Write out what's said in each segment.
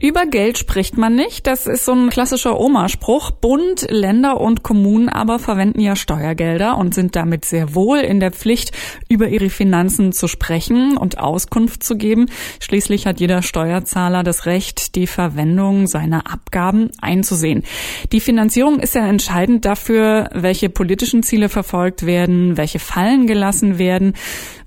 Über Geld spricht man nicht. Das ist so ein klassischer Oma-Spruch. Bund, Länder und Kommunen aber verwenden ja Steuergelder und sind damit sehr wohl in der Pflicht, über ihre Finanzen zu sprechen und Auskunft zu geben. Schließlich hat jeder Steuerzahler das Recht, die Verwendung seiner Abgaben einzusehen. Die Finanzierung ist ja entscheidend dafür, welche politischen Ziele verfolgt werden, welche Fallen gelassen werden.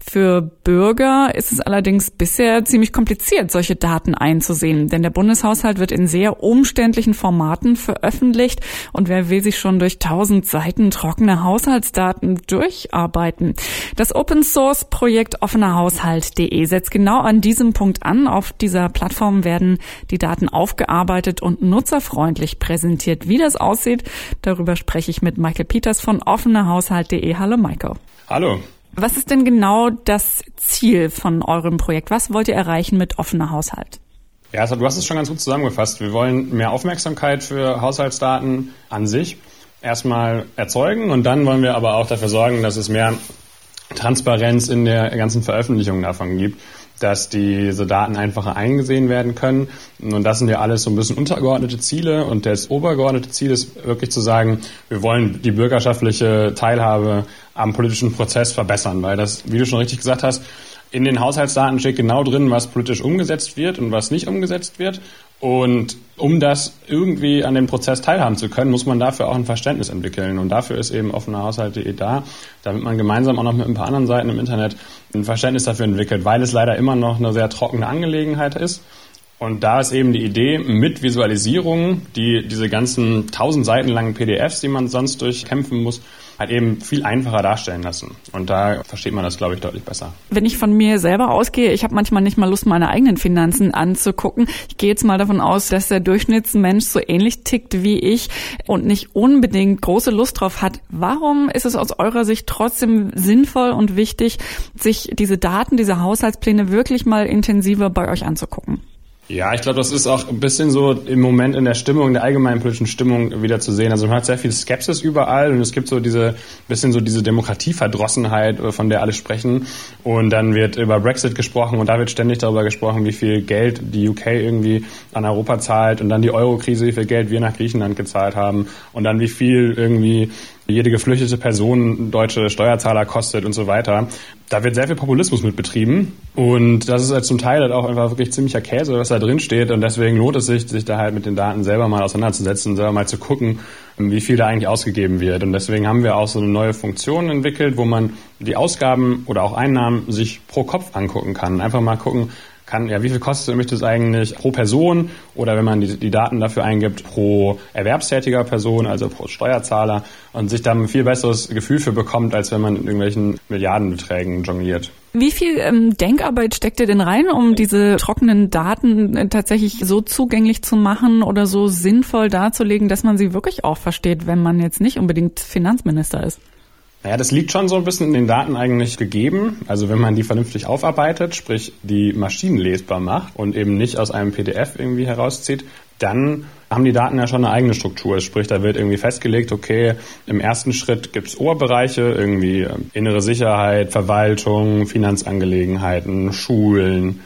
Für Bürger ist es allerdings bisher ziemlich kompliziert, solche Daten einzusehen, denn der Bundeshaushalt wird in sehr umständlichen Formaten veröffentlicht und wer will sich schon durch tausend Seiten trockene Haushaltsdaten durcharbeiten? Das Open Source Projekt offenerhaushalt.de setzt genau an diesem Punkt an. Auf dieser Plattform werden die Daten aufgearbeitet und nutzerfreundlich präsentiert. Wie das aussieht, darüber spreche ich mit Michael Peters von offenerhaushalt.de. Hallo Michael. Hallo. Was ist denn genau das Ziel von eurem Projekt? Was wollt ihr erreichen mit offener Haushalt? Ja, also du hast es schon ganz gut zusammengefasst. Wir wollen mehr Aufmerksamkeit für Haushaltsdaten an sich erstmal erzeugen und dann wollen wir aber auch dafür sorgen, dass es mehr Transparenz in der ganzen Veröffentlichung davon gibt dass diese Daten einfacher eingesehen werden können. Und das sind ja alles so ein bisschen untergeordnete Ziele. Und das obergeordnete Ziel ist wirklich zu sagen, wir wollen die bürgerschaftliche Teilhabe am politischen Prozess verbessern, weil das, wie du schon richtig gesagt hast, in den Haushaltsdaten steht genau drin, was politisch umgesetzt wird und was nicht umgesetzt wird. Und um das irgendwie an dem Prozess teilhaben zu können, muss man dafür auch ein Verständnis entwickeln. Und dafür ist eben offenerhaushalt.de da, damit man gemeinsam auch noch mit ein paar anderen Seiten im Internet ein Verständnis dafür entwickelt, weil es leider immer noch eine sehr trockene Angelegenheit ist. Und da ist eben die Idee mit Visualisierungen, die diese ganzen tausend Seiten langen PDFs, die man sonst durchkämpfen muss, halt eben viel einfacher darstellen lassen. Und da versteht man das, glaube ich, deutlich besser. Wenn ich von mir selber ausgehe, ich habe manchmal nicht mal Lust, meine eigenen Finanzen anzugucken. Ich gehe jetzt mal davon aus, dass der Durchschnittsmensch so ähnlich tickt wie ich und nicht unbedingt große Lust drauf hat. Warum ist es aus eurer Sicht trotzdem sinnvoll und wichtig, sich diese Daten, diese Haushaltspläne wirklich mal intensiver bei euch anzugucken? Ja, ich glaube, das ist auch ein bisschen so im Moment in der Stimmung, in der allgemeinen politischen Stimmung wieder zu sehen. Also man hat sehr viel Skepsis überall und es gibt so diese bisschen so diese Demokratieverdrossenheit, äh, von der alle sprechen. Und dann wird über Brexit gesprochen und da wird ständig darüber gesprochen, wie viel Geld die UK irgendwie an Europa zahlt und dann die Euro-Krise, wie viel Geld wir nach Griechenland gezahlt haben und dann wie viel irgendwie jede geflüchtete Person deutsche Steuerzahler kostet und so weiter. Da wird sehr viel Populismus mit betrieben und das ist halt zum Teil halt auch einfach wirklich ziemlicher Käse, was da drin steht und deswegen lohnt es sich, sich da halt mit den Daten selber mal auseinanderzusetzen, selber mal zu gucken, wie viel da eigentlich ausgegeben wird. Und deswegen haben wir auch so eine neue Funktion entwickelt, wo man die Ausgaben oder auch Einnahmen sich pro Kopf angucken kann. Einfach mal gucken, kann, ja, wie viel kostet mich das eigentlich pro Person oder wenn man die, die Daten dafür eingibt, pro erwerbstätiger Person, also pro Steuerzahler und sich dann ein viel besseres Gefühl für bekommt, als wenn man in irgendwelchen Milliardenbeträgen jongliert. Wie viel ähm, Denkarbeit steckt ihr denn rein, um diese trockenen Daten äh, tatsächlich so zugänglich zu machen oder so sinnvoll darzulegen, dass man sie wirklich auch versteht, wenn man jetzt nicht unbedingt Finanzminister ist? Naja, das liegt schon so ein bisschen in den Daten eigentlich gegeben. Also wenn man die vernünftig aufarbeitet, sprich die maschinenlesbar macht und eben nicht aus einem PDF irgendwie herauszieht, dann haben die Daten ja schon eine eigene Struktur. Sprich, da wird irgendwie festgelegt, okay, im ersten Schritt gibt es Oberbereiche, irgendwie ähm, innere Sicherheit, Verwaltung, Finanzangelegenheiten, Schulen,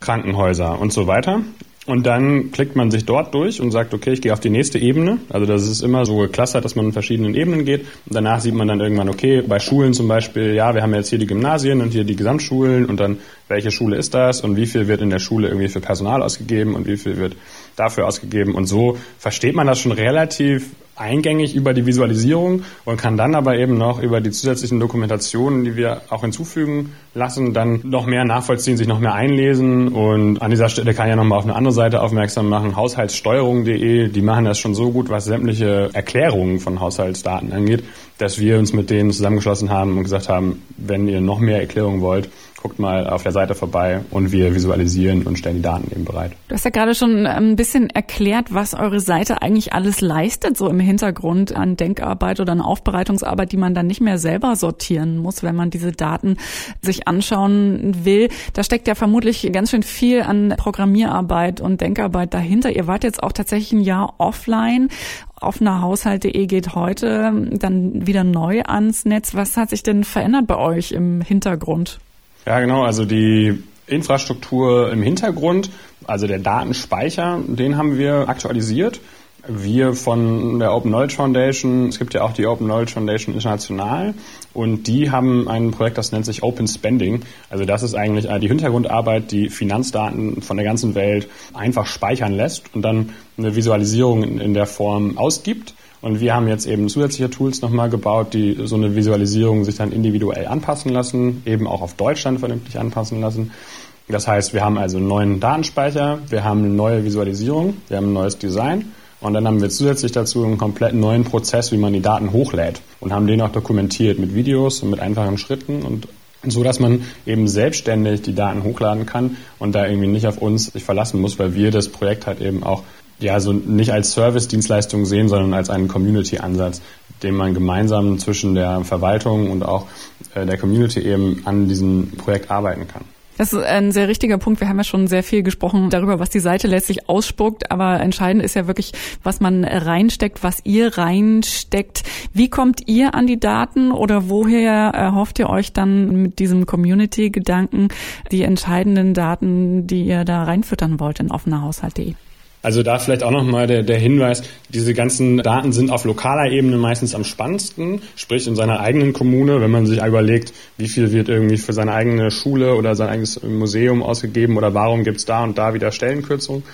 Krankenhäuser und so weiter. Und dann klickt man sich dort durch und sagt, okay, ich gehe auf die nächste Ebene. Also das ist immer so geklustert, dass man in verschiedenen Ebenen geht. Und danach sieht man dann irgendwann, okay, bei Schulen zum Beispiel, ja, wir haben jetzt hier die Gymnasien und hier die Gesamtschulen und dann, welche Schule ist das und wie viel wird in der Schule irgendwie für Personal ausgegeben und wie viel wird dafür ausgegeben. Und so versteht man das schon relativ eingängig über die Visualisierung und kann dann aber eben noch über die zusätzlichen Dokumentationen, die wir auch hinzufügen lassen, dann noch mehr nachvollziehen, sich noch mehr einlesen. Und an dieser Stelle kann ich ja nochmal auf eine andere Seite aufmerksam machen, haushaltssteuerung.de, die machen das schon so gut, was sämtliche Erklärungen von Haushaltsdaten angeht, dass wir uns mit denen zusammengeschlossen haben und gesagt haben, wenn ihr noch mehr Erklärungen wollt, guckt mal auf der Seite vorbei und wir visualisieren und stellen die Daten eben bereit. Du hast ja gerade schon ein bisschen erklärt, was eure Seite eigentlich alles leistet, so im Hintergrund an Denkarbeit oder an Aufbereitungsarbeit, die man dann nicht mehr selber sortieren muss, wenn man diese Daten sich anschauen will. Da steckt ja vermutlich ganz schön viel an Programmierarbeit und Denkarbeit dahinter. Ihr wart jetzt auch tatsächlich ein Jahr offline offenerhaushalt.de geht heute dann wieder neu ans Netz. Was hat sich denn verändert bei euch im Hintergrund? Ja, genau. Also die Infrastruktur im Hintergrund, also der Datenspeicher, den haben wir aktualisiert. Wir von der Open Knowledge Foundation, es gibt ja auch die Open Knowledge Foundation international und die haben ein Projekt, das nennt sich Open Spending. Also das ist eigentlich die Hintergrundarbeit, die Finanzdaten von der ganzen Welt einfach speichern lässt und dann eine Visualisierung in der Form ausgibt. Und wir haben jetzt eben zusätzliche Tools nochmal gebaut, die so eine Visualisierung sich dann individuell anpassen lassen, eben auch auf Deutschland vernünftig anpassen lassen. Das heißt, wir haben also einen neuen Datenspeicher, wir haben eine neue Visualisierung, wir haben ein neues Design und dann haben wir zusätzlich dazu einen komplett neuen Prozess, wie man die Daten hochlädt und haben den auch dokumentiert mit Videos und mit einfachen Schritten und so dass man eben selbstständig die Daten hochladen kann und da irgendwie nicht auf uns sich verlassen muss, weil wir das Projekt halt eben auch ja so nicht als Service-Dienstleistung sehen, sondern als einen Community-Ansatz, den man gemeinsam zwischen der Verwaltung und auch äh, der Community eben an diesem Projekt arbeiten kann. Das ist ein sehr richtiger Punkt. Wir haben ja schon sehr viel gesprochen darüber, was die Seite letztlich ausspuckt. Aber entscheidend ist ja wirklich, was man reinsteckt, was ihr reinsteckt. Wie kommt ihr an die Daten oder woher erhofft ihr euch dann mit diesem Community-Gedanken die entscheidenden Daten, die ihr da reinfüttern wollt in offenerhaushalt.de? Also da vielleicht auch nochmal der, der Hinweis, diese ganzen Daten sind auf lokaler Ebene meistens am spannendsten, sprich in seiner eigenen Kommune, wenn man sich überlegt, wie viel wird irgendwie für seine eigene Schule oder sein eigenes Museum ausgegeben oder warum gibt's da und da wieder Stellenkürzungen.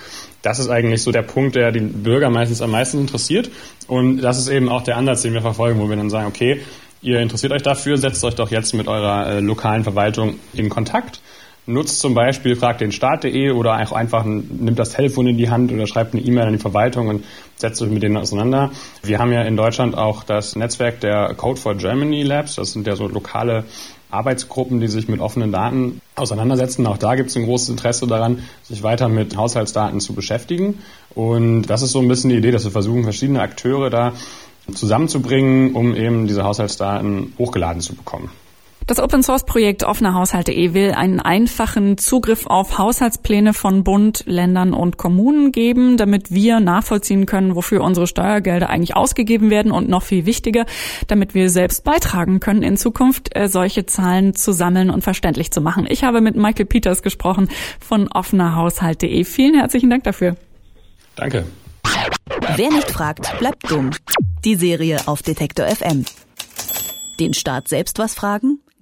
Das ist eigentlich so der Punkt, der die Bürger meistens am meisten interessiert. Und das ist eben auch der Ansatz, den wir verfolgen, wo wir dann sagen, okay, ihr interessiert euch dafür, setzt euch doch jetzt mit eurer äh, lokalen Verwaltung in Kontakt nutzt zum Beispiel fragdenstaat.de oder auch einfach nimmt das Telefon in die Hand oder schreibt eine E-Mail an die Verwaltung und setzt euch mit denen auseinander. Wir haben ja in Deutschland auch das Netzwerk der Code for Germany Labs. Das sind ja so lokale Arbeitsgruppen, die sich mit offenen Daten auseinandersetzen. Auch da gibt es ein großes Interesse daran, sich weiter mit Haushaltsdaten zu beschäftigen. Und das ist so ein bisschen die Idee, dass wir versuchen, verschiedene Akteure da zusammenzubringen, um eben diese Haushaltsdaten hochgeladen zu bekommen. Das Open Source Projekt offenerhaushalt.de will einen einfachen Zugriff auf Haushaltspläne von Bund, Ländern und Kommunen geben, damit wir nachvollziehen können, wofür unsere Steuergelder eigentlich ausgegeben werden und noch viel wichtiger, damit wir selbst beitragen können, in Zukunft äh, solche Zahlen zu sammeln und verständlich zu machen. Ich habe mit Michael Peters gesprochen von offenerhaushalt.de. Vielen herzlichen Dank dafür. Danke. Wer nicht fragt, bleibt dumm. Die Serie auf Detektor FM. Den Staat selbst was fragen?